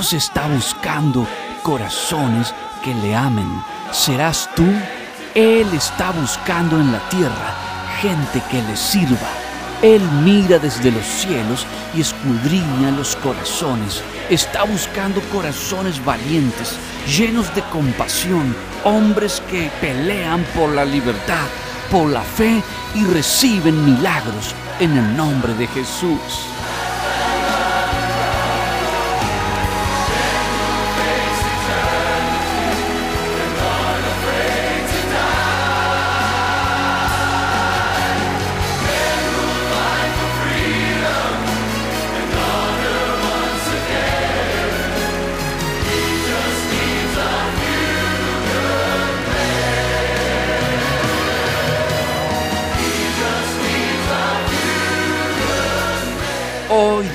Dios está buscando corazones que le amen. ¿Serás tú? Él está buscando en la tierra gente que le sirva. Él mira desde los cielos y escudriña los corazones. Está buscando corazones valientes, llenos de compasión, hombres que pelean por la libertad, por la fe y reciben milagros en el nombre de Jesús.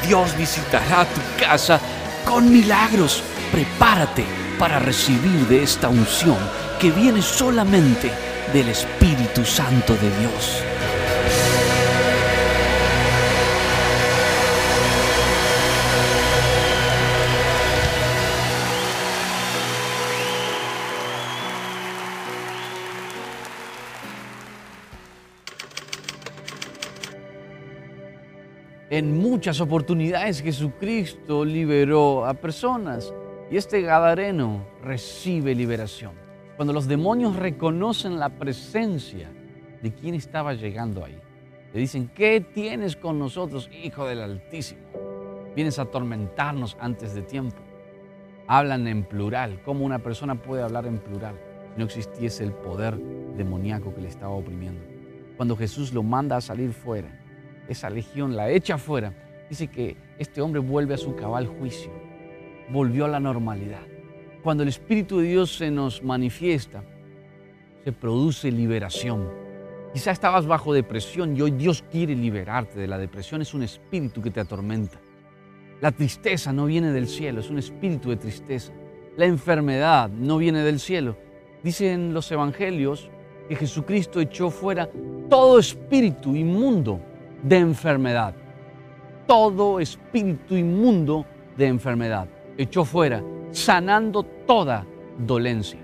Dios visitará tu casa con milagros. Prepárate para recibir de esta unción que viene solamente del Espíritu Santo de Dios. En muchas oportunidades Jesucristo liberó a personas y este Gadareno recibe liberación. Cuando los demonios reconocen la presencia de quien estaba llegando ahí, le dicen, ¿qué tienes con nosotros, Hijo del Altísimo? Vienes a atormentarnos antes de tiempo. Hablan en plural. ¿Cómo una persona puede hablar en plural si no existiese el poder demoníaco que le estaba oprimiendo? Cuando Jesús lo manda a salir fuera, esa legión la echa afuera, dice que este hombre vuelve a su cabal juicio, volvió a la normalidad. Cuando el Espíritu de Dios se nos manifiesta, se produce liberación. Quizá estabas bajo depresión y hoy Dios quiere liberarte de la depresión. Es un espíritu que te atormenta. La tristeza no viene del cielo, es un espíritu de tristeza. La enfermedad no viene del cielo. Dicen los evangelios que Jesucristo echó fuera todo espíritu inmundo de enfermedad. Todo espíritu inmundo de enfermedad. Echó fuera, sanando toda dolencia.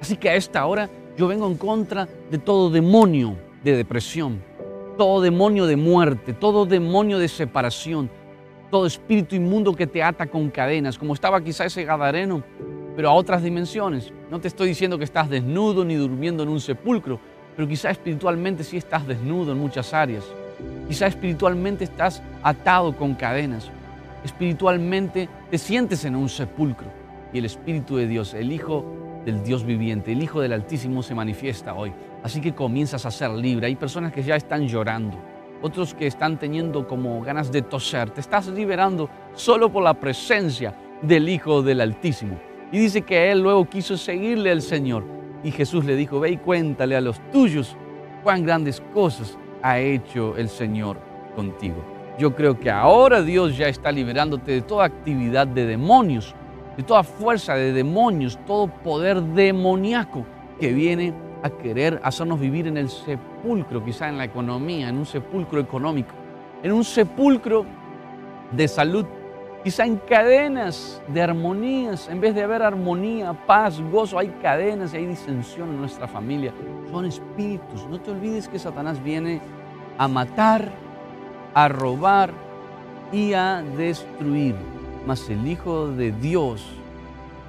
Así que a esta hora yo vengo en contra de todo demonio de depresión, todo demonio de muerte, todo demonio de separación, todo espíritu inmundo que te ata con cadenas, como estaba quizá ese Gadareno, pero a otras dimensiones. No te estoy diciendo que estás desnudo ni durmiendo en un sepulcro, pero quizá espiritualmente sí estás desnudo en muchas áreas. Quizá espiritualmente estás atado con cadenas. Espiritualmente te sientes en un sepulcro y el Espíritu de Dios, el Hijo del Dios viviente, el Hijo del Altísimo se manifiesta hoy. Así que comienzas a ser libre. Hay personas que ya están llorando, otros que están teniendo como ganas de toser. Te estás liberando solo por la presencia del Hijo del Altísimo. Y dice que él luego quiso seguirle al Señor. Y Jesús le dijo, ve y cuéntale a los tuyos cuán grandes cosas ha hecho el Señor contigo. Yo creo que ahora Dios ya está liberándote de toda actividad de demonios, de toda fuerza de demonios, todo poder demoníaco que viene a querer hacernos vivir en el sepulcro, quizá en la economía, en un sepulcro económico, en un sepulcro de salud, quizá en cadenas de armonías. En vez de haber armonía, paz, gozo, hay cadenas y hay disensión en nuestra familia. Son espíritus. No te olvides que Satanás viene a matar, a robar y a destruir. Mas el Hijo de Dios,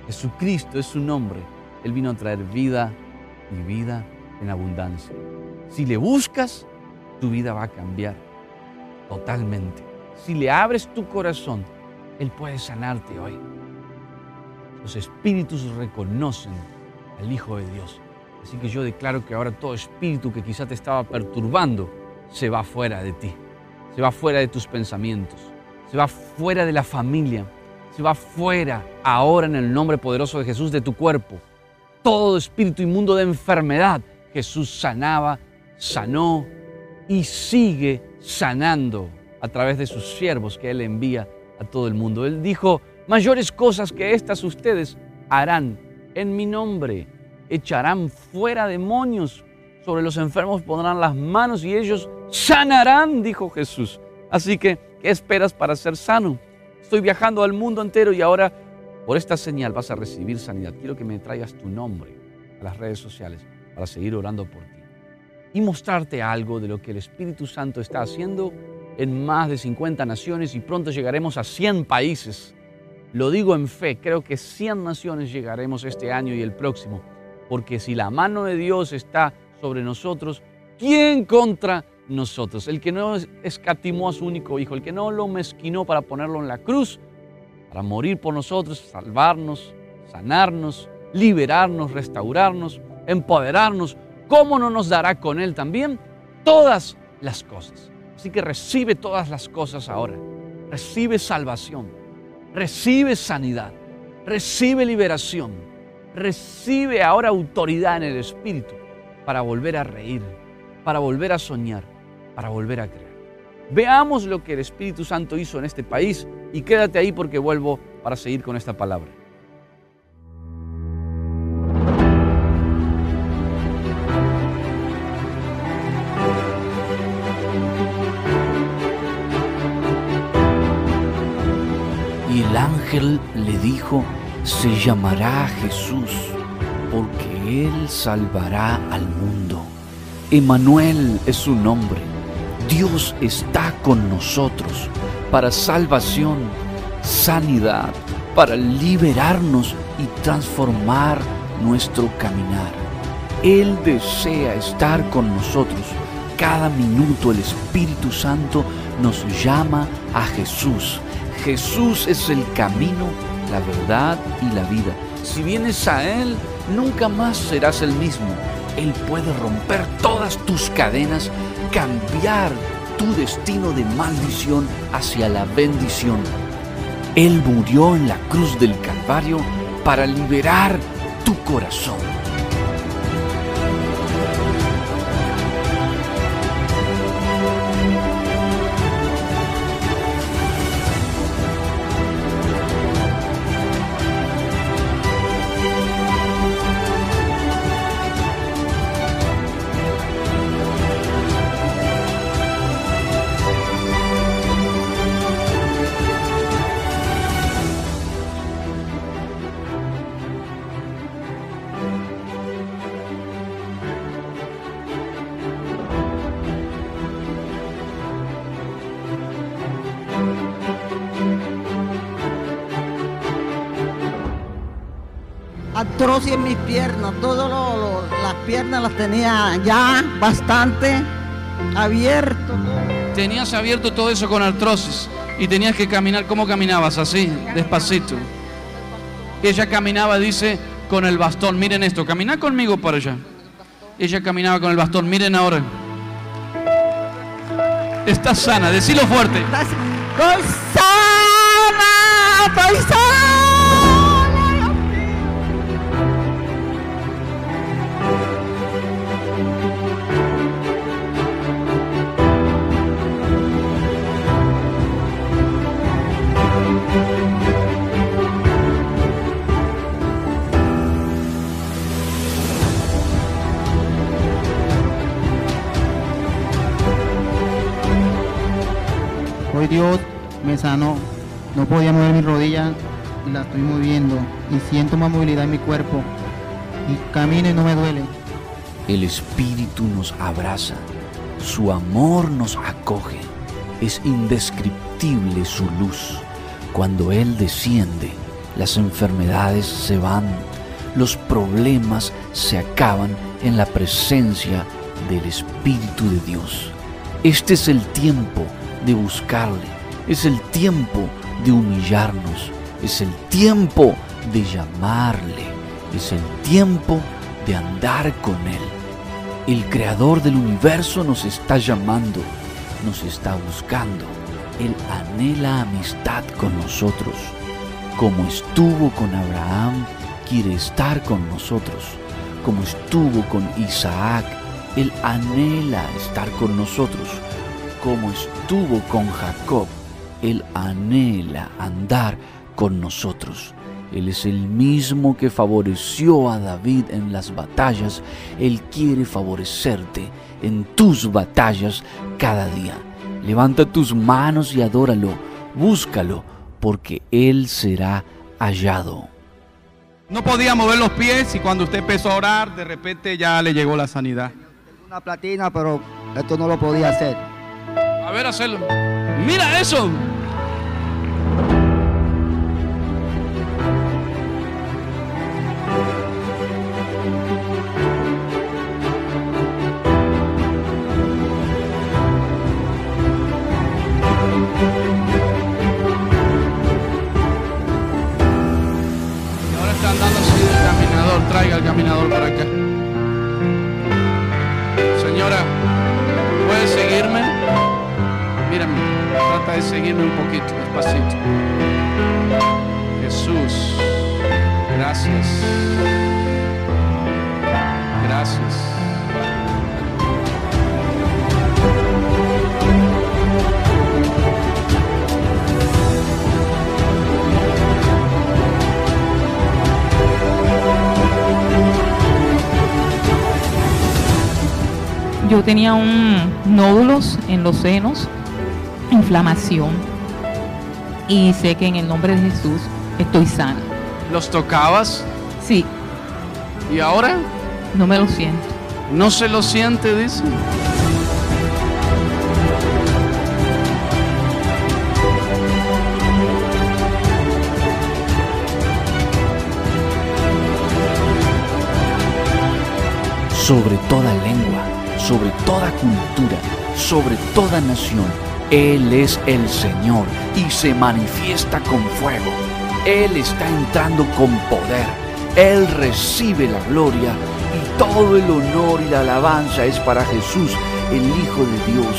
Jesucristo es su nombre. Él vino a traer vida y vida en abundancia. Si le buscas, tu vida va a cambiar totalmente. Si le abres tu corazón, Él puede sanarte hoy. Los espíritus reconocen al Hijo de Dios. Así que yo declaro que ahora todo espíritu que quizá te estaba perturbando se va fuera de ti, se va fuera de tus pensamientos, se va fuera de la familia, se va fuera ahora en el nombre poderoso de Jesús de tu cuerpo. Todo espíritu inmundo de enfermedad, Jesús sanaba, sanó y sigue sanando a través de sus siervos que Él envía a todo el mundo. Él dijo, mayores cosas que estas ustedes harán en mi nombre. Echarán fuera demonios, sobre los enfermos pondrán las manos y ellos sanarán, dijo Jesús. Así que, ¿qué esperas para ser sano? Estoy viajando al mundo entero y ahora Por esta señal vas a recibir sanidad. Quiero que me traigas tu nombre a las redes sociales para seguir orando por ti y mostrarte algo de lo que el Espíritu Santo está haciendo en más de 50 naciones y pronto llegaremos a 100 países. Lo digo en fe, creo que 100 naciones llegaremos este año y el próximo, porque si la mano de Dios está sobre nosotros, ¿quién contra nosotros? El que no escatimó a su único hijo, el que no lo mezquinó para ponerlo en la cruz, para morir por nosotros, salvarnos, sanarnos, liberarnos, restaurarnos, empoderarnos, ¿cómo no nos dará con Él también todas las cosas? Así que recibe todas las cosas ahora. Recibe salvación, recibe sanidad, recibe liberación, recibe ahora autoridad en el Espíritu para volver a reír, para volver a soñar, para volver a creer. Veamos lo que el Espíritu Santo hizo en este país y quédate ahí porque vuelvo para seguir con esta palabra. Ángel le dijo, se llamará Jesús, porque él salvará al mundo. Emanuel es su nombre. Dios está con nosotros para salvación, sanidad, para liberarnos y transformar nuestro caminar. Él desea estar con nosotros. Cada minuto el Espíritu Santo nos llama a Jesús. Jesús es el camino, la verdad y la vida. Si vienes a Él, nunca más serás el mismo. Él puede romper todas tus cadenas, cambiar tu destino de maldición hacia la bendición. Él murió en la cruz del Calvario para liberar tu corazón. Artrosis en mis piernas, todas las piernas las tenía ya bastante abierto. Tenías abierto todo eso con artrosis y tenías que caminar, ¿cómo caminabas? Así, despacito. Ella caminaba, dice, con el bastón. Miren esto, camina conmigo para allá. Ella caminaba con el bastón, miren ahora. Estás sana, decilo fuerte. Estoy sana, estoy sana. Sanó. No podía mover mi rodilla y la estoy moviendo. Y siento más movilidad en mi cuerpo. Y camino y no me duele. El Espíritu nos abraza. Su amor nos acoge. Es indescriptible su luz. Cuando Él desciende, las enfermedades se van. Los problemas se acaban en la presencia del Espíritu de Dios. Este es el tiempo de buscarle, es el tiempo de humillarnos, es el tiempo de llamarle, es el tiempo de andar con Él. El creador del universo nos está llamando, nos está buscando. Él anhela amistad con nosotros. Como estuvo con Abraham, quiere estar con nosotros. Como estuvo con Isaac, Él anhela estar con nosotros como estuvo con Jacob, Él anhela andar con nosotros. Él es el mismo que favoreció a David en las batallas. Él quiere favorecerte en tus batallas cada día. Levanta tus manos y adóralo. Búscalo, porque Él será hallado. No podía mover los pies y cuando usted empezó a orar, de repente ya le llegó la sanidad. Una platina, pero esto no lo podía hacer. A ver, hacerlo. Mira eso. Ahora está andando así el caminador. Traiga el caminador para acá. Señora, ¿puede seguirme? Mírame, trata de seguirme un poquito, despacito. Jesús, gracias. Gracias. Yo tenía un nódulos en los senos, inflamación. Y sé que en el nombre de Jesús estoy sana. ¿Los tocabas? Sí, ¿Y ahora? no me lo siento. ¿No se lo siente, dice? sobre toda lengua, sobre toda cultura, sobre toda nación. Él es el Señor y se manifiesta con fuego. Él está entrando con poder. Él recibe la gloria y todo el honor y la alabanza es para Jesús, el Hijo de Dios,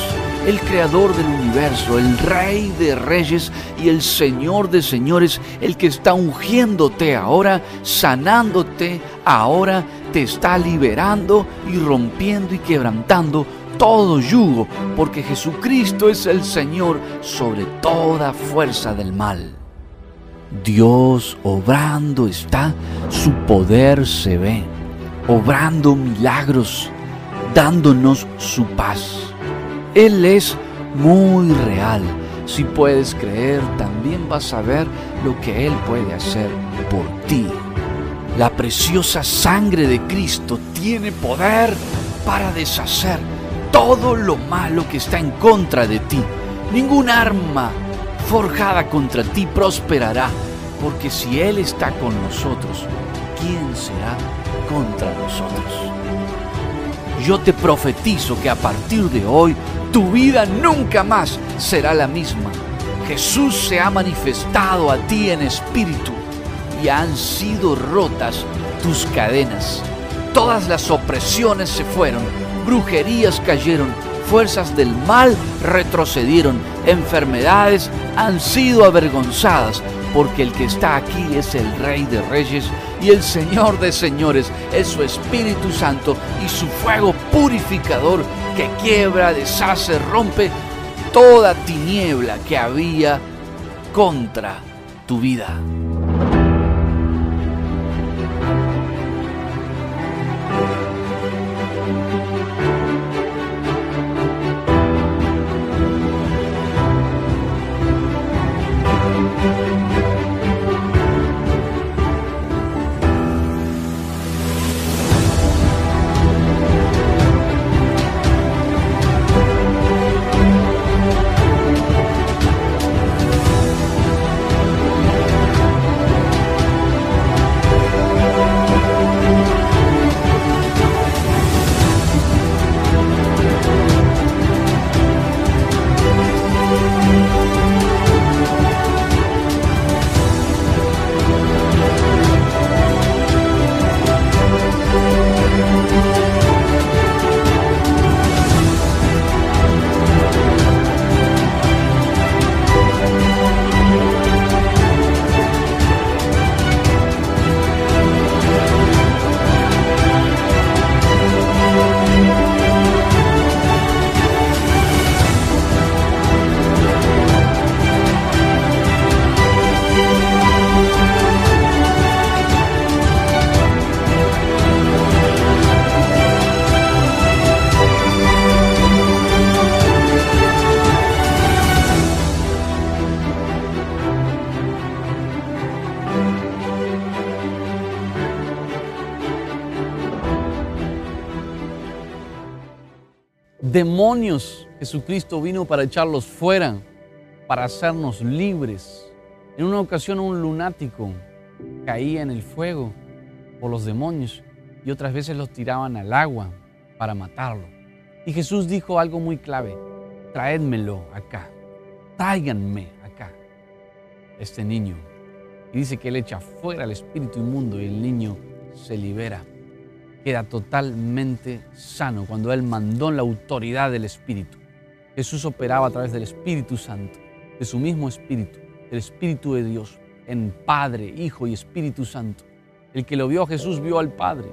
el Creador del universo, el Rey de reyes y el Señor de señores, el que está ungiéndote ahora, sanándote ahora, te está liberando y rompiendo y quebrantando todo yugo, porque Jesucristo es el Señor sobre toda fuerza del mal. Dios obrando está, su poder se ve, obrando milagros, dándonos su paz. Él es muy real. Si puedes creer, también vas a ver lo que Él puede hacer por ti. La preciosa sangre de Cristo tiene poder para deshacer todo lo malo que está en contra de ti. Ningún arma forjada contra ti prosperará, porque si Él está con nosotros, ¿quién será contra nosotros? Yo te profetizo que a partir de hoy tu vida nunca más será la misma. Jesús se ha manifestado a ti en espíritu y han sido rotas tus cadenas. Todas las opresiones se fueron, brujerías cayeron, fuerzas del mal retrocedieron, enfermedades han sido avergonzadas, porque el que está aquí es el Rey de Reyes y el Señor de Señores, es su Espíritu Santo y su fuego purificador que quiebra, deshace, rompe toda tiniebla que había contra tu vida. Demonios, Jesucristo vino para echarlos fuera, para hacernos libres. En una ocasión un lunático caía en el fuego por los demonios y otras veces los tiraban al agua para matarlo. Y Jesús dijo algo muy clave, traédmelo acá, tráiganme acá, este niño. Y dice que él echa fuera el espíritu inmundo y el niño se libera. Queda totalmente sano cuando él mandó la autoridad del espíritu. Jesús operaba a través del Espíritu Santo, de su mismo espíritu, el Espíritu de Dios, en Padre, Hijo y Espíritu Santo. El que lo vio a Jesús vio al Padre.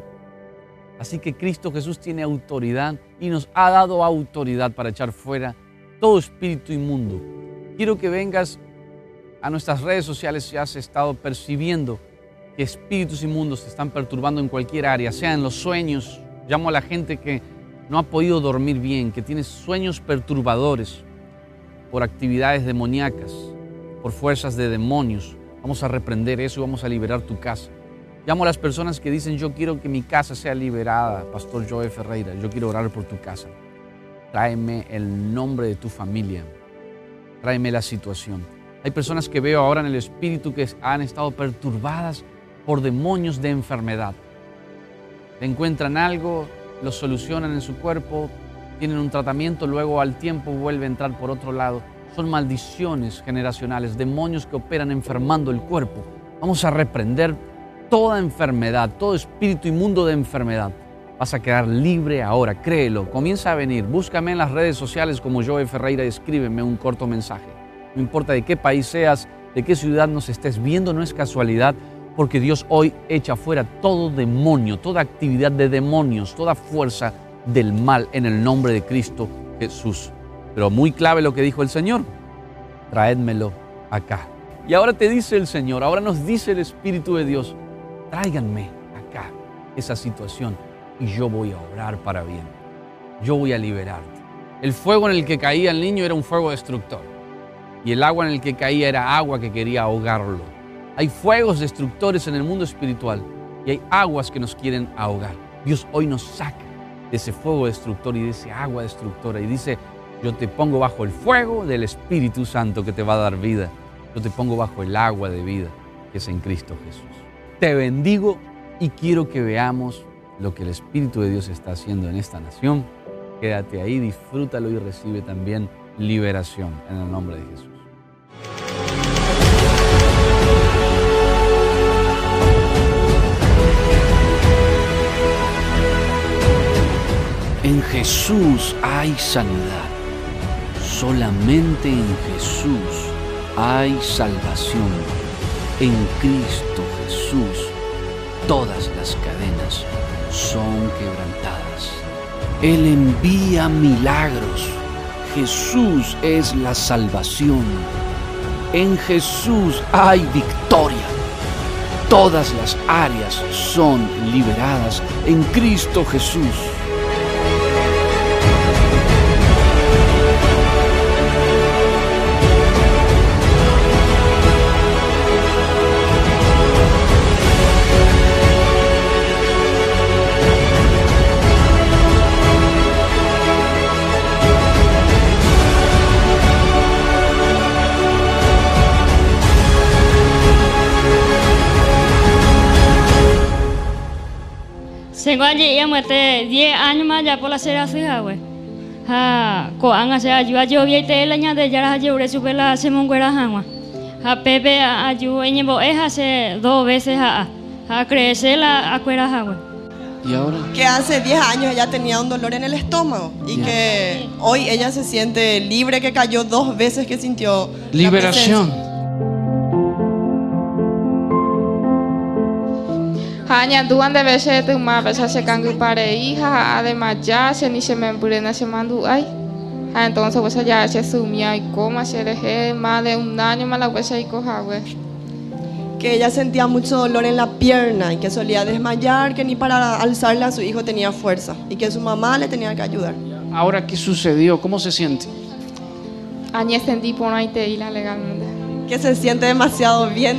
Así que Cristo Jesús tiene autoridad y nos ha dado autoridad para echar fuera todo espíritu inmundo. Quiero que vengas a nuestras redes sociales si has estado percibiendo que espíritus inmundos te están perturbando en cualquier área, sea en los sueños. Llamo a la gente que no ha podido dormir bien, que tiene sueños perturbadores por actividades demoníacas, por fuerzas de demonios. Vamos a reprender eso y vamos a liberar tu casa. Llamo a las personas que dicen, yo quiero que mi casa sea liberada, Pastor Joe Ferreira, yo quiero orar por tu casa. Tráeme el nombre de tu familia, tráeme la situación. Hay personas que veo ahora en el espíritu que han estado perturbadas por demonios de enfermedad. Encuentran algo, lo solucionan en su cuerpo, tienen un tratamiento, luego al tiempo vuelve a entrar por otro lado. Son maldiciones generacionales, demonios que operan enfermando el cuerpo. Vamos a reprender toda enfermedad, todo espíritu inmundo de enfermedad. Vas a quedar libre ahora, créelo. Comienza a venir. Búscame en las redes sociales como Joe Ferreira y escríbeme un corto mensaje. No importa de qué país seas, de qué ciudad nos estés viendo, no es casualidad, porque Dios hoy echa fuera todo demonio, toda actividad de demonios, toda fuerza del mal en el nombre de Cristo Jesús. Pero muy clave lo que dijo el Señor, traédmelo acá. Y ahora te dice el Señor, ahora nos dice el Espíritu de Dios, tráiganme acá esa situación y yo voy a orar para bien. Yo voy a liberarte. El fuego en el que caía el niño era un fuego destructor y el agua en el que caía era agua que quería ahogarlo. Hay fuegos destructores en el mundo espiritual y hay aguas que nos quieren ahogar. Dios hoy nos saca de ese fuego destructor y de ese agua destructora y dice, yo te pongo bajo el fuego del Espíritu Santo que te va a dar vida. Yo te pongo bajo el agua de vida que es en Cristo Jesús. Te bendigo y quiero que veamos lo que el Espíritu de Dios está haciendo en esta nación. Quédate ahí, disfrútalo y recibe también liberación en el nombre de Jesús. En Jesús hay sanidad. Solamente en Jesús hay salvación. En Cristo Jesús todas las cadenas son quebrantadas. Él envía milagros. Jesús es la salvación. En Jesús hay victoria. Todas las áreas son liberadas en Cristo Jesús. Tengo allí ya muerte 10 años más ya por la cera fija, güey. Ha, ko anga se ayuda yo vi te la ña de ya la lleure super la se monguera hangua. Ha pepe ayu en bo es hace dos veces a a crecer la acuera güey. ¿Y ahora? que hace 10 años ella tenía un dolor en el estómago y Ya. que hoy ella se siente libre, que cayó dos veces que sintió la Hanya duan de veces tu ma pesa se cangu pare hija además ya se ni se me empurena se mandu ay Ah, entonces pues ya se sumía y coma se le más de un año más la pues y coja que ella sentía mucho dolor en la pierna y que solía desmayar, que ni para alzarle a su hijo tenía fuerza y que su mamá le tenía que ayudar. Ahora, ¿qué sucedió? ¿Cómo se siente? Añe sentí por ahí te legalmente Que se siente demasiado bien.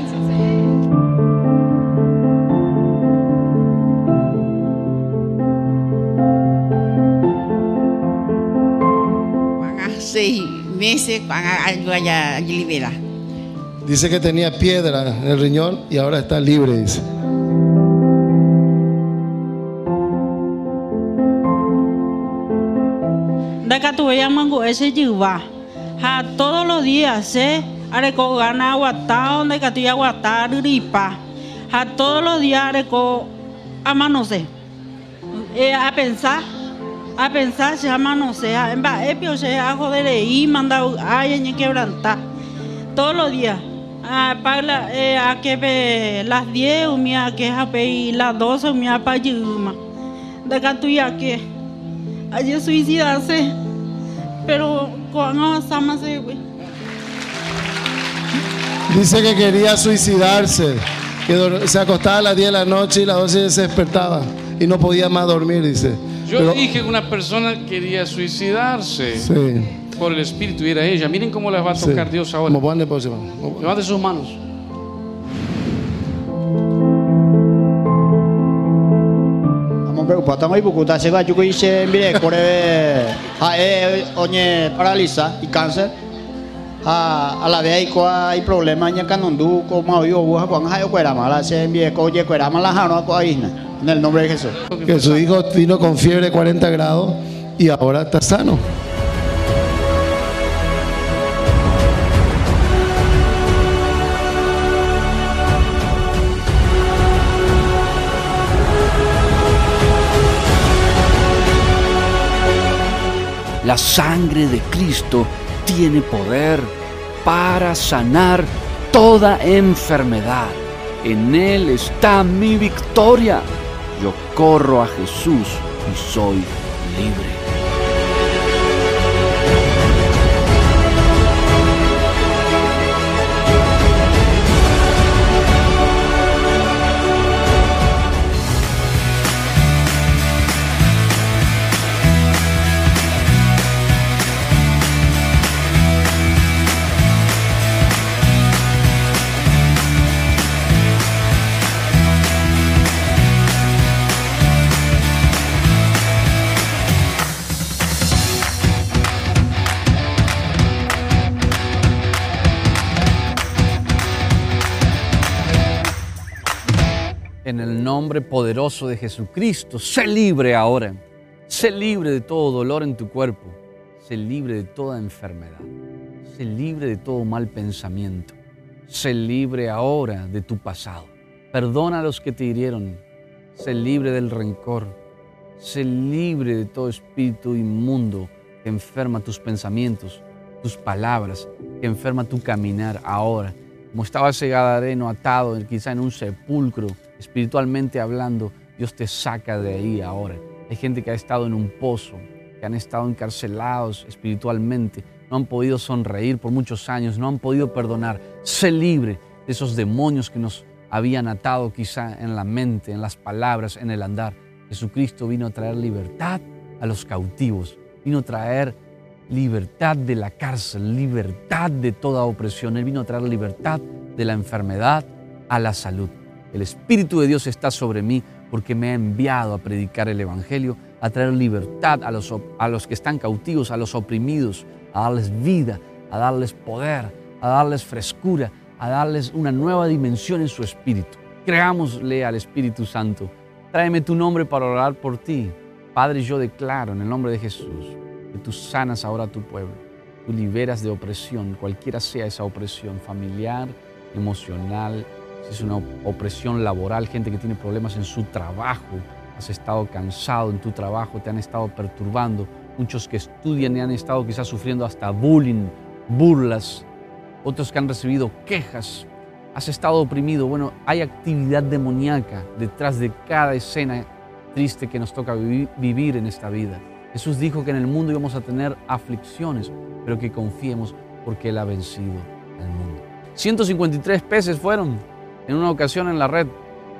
Seis meses cuando haya liberar. Dice que tenía piedra en el riñón y ahora está libre, dice. Daca tuve ya mango ese yuva. Ha todos los días se areco gana aguatá donde catu ya aguatá ripa. Ha todos los días areco amanose. Eh, a pensar a pensar se llama no sea en va epio se a joder y manda ay en quebrantar. Todos los días. A para eh, a que las 10 o mía que a pe las 12 o mía pa yuma de canto ya que allí suicidarse. Pero cuando estamos se Dice que quería suicidarse, que se acostaba a las 10 de la noche y a las 12 se despertaba y no podía más dormir, dice. Yo Pero- dije que una persona quería suicidarse Sí. por el espíritu y era ella. Miren cómo les va a Sí. tocar Dios ahora. Como pone próxima. Levante sus manos. Estamos preocupados, estamos preocupados. Se va a dice, mire, corre, a eh, oye, paraliza y cáncer. A, a la vez hay, problemas en Canondú, como yo, buja, con hayo, cuera mala, se envíe, coye, cuera mala, jano, isna. En el nombre de Jesús. Que su hijo vino con fiebre de 40 grados y ahora está sano. La sangre de Cristo tiene poder para sanar toda enfermedad. En Él está mi victoria. Yo corro a Jesús y soy libre. En el nombre poderoso de Jesucristo, sé libre ahora. Sé libre de todo dolor en tu cuerpo. Sé libre de toda enfermedad. Sé libre de todo mal pensamiento. Sé libre ahora de tu pasado. Perdona a los que te hirieron. Sé libre del rencor. Sé libre de todo espíritu inmundo que enferma tus pensamientos, tus palabras, que enferma tu caminar ahora. Como estaba ese gadareno atado quizá en un sepulcro, espiritualmente hablando, Dios te saca de ahí ahora. Hay gente que ha estado en un pozo, que han estado encarcelados espiritualmente, no han podido sonreír por muchos años, no han podido perdonar. Sé libre de esos demonios que nos habían atado quizá en la mente, en las palabras, en el andar. Jesucristo vino a traer libertad a los cautivos, vino a traer libertad de la cárcel, libertad de toda opresión. Él vino a traer libertad de la enfermedad a la salud. El Espíritu de Dios está sobre mí porque me ha enviado a predicar el Evangelio, a traer libertad a los, a los que están cautivos, a los oprimidos, a darles vida, a darles poder, a darles frescura, a darles una nueva dimensión en su espíritu. Creámosle al Espíritu Santo. Tráeme tu nombre para orar por ti. Padre, yo declaro en el nombre de Jesús que tú sanas ahora a tu pueblo. Tú liberas de opresión, cualquiera sea esa opresión, familiar, emocional, si es una op- opresión laboral, gente que tiene problemas en su trabajo, has estado cansado en tu trabajo, te han estado perturbando, muchos que estudian y han estado quizás sufriendo hasta bullying, burlas, otros que han recibido quejas, has estado oprimido. Bueno, hay actividad demoníaca detrás de cada escena triste que nos toca vivi- vivir en esta vida. Jesús dijo que en el mundo íbamos a tener aflicciones, pero que confiemos porque Él ha vencido el mundo. 153 peces fueron en una ocasión en la red,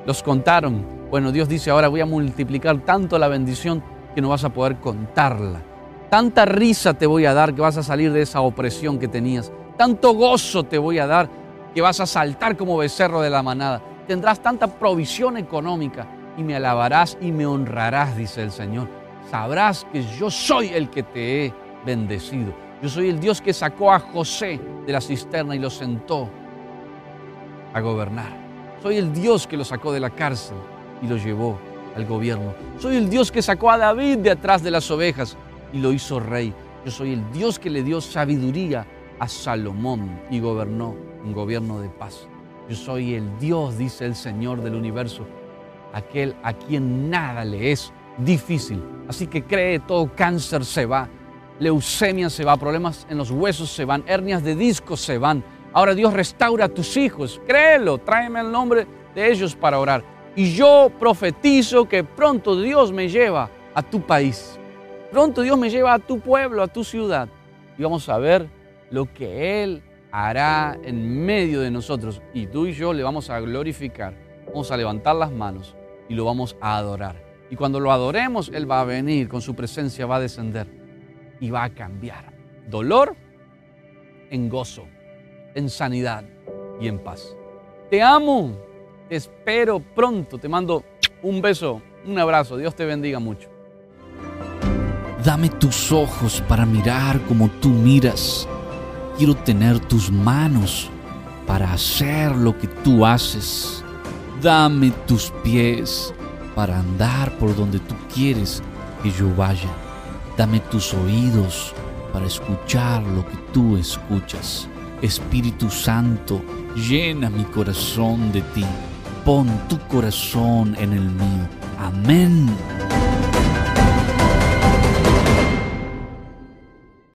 los contaron. Bueno, Dios dice, ahora voy a multiplicar tanto la bendición que no vas a poder contarla. Tanta risa te voy a dar que vas a salir de esa opresión que tenías. Tanto gozo te voy a dar que vas a saltar como becerro de la manada. Tendrás tanta provisión económica y me alabarás y me honrarás, dice el Señor. Sabrás que yo soy el que te he bendecido. Yo soy el Dios que sacó a José de la cisterna y lo sentó a gobernar. Soy el Dios que lo sacó de la cárcel y lo llevó al gobierno. Soy el Dios que sacó a David de atrás de las ovejas y lo hizo rey. Yo soy el Dios que le dio sabiduría a Salomón y gobernó un gobierno de paz. Yo soy el Dios, dice el Señor del universo, aquel a quien nada le es difícil. Así que cree, todo cáncer se va, leucemia se va, problemas en los huesos se van, hernias de disco se van. Ahora Dios restaura a tus hijos, créelo, tráeme el nombre de ellos para orar. Y yo profetizo que pronto Dios me lleva a tu país. Pronto Dios me lleva a tu pueblo, a tu ciudad. Y vamos a ver lo que Él hará en medio de nosotros. Y tú y yo le vamos a glorificar. Vamos a levantar las manos y lo vamos a adorar. Y cuando lo adoremos, Él va a venir, con su presencia va a descender y va a cambiar. Dolor en gozo, en sanidad y en paz. Te amo, te espero pronto, te mando un beso, un abrazo, Dios te bendiga mucho. Dame tus ojos para mirar como tú miras. Quiero tener tus manos para hacer lo que tú haces. Dame tus pies para andar por donde tú quieres que yo vaya. Dame tus oídos para escuchar lo que tú escuchas. Espíritu Santo, llena mi corazón de ti. Pon tu corazón en el mío. Amén.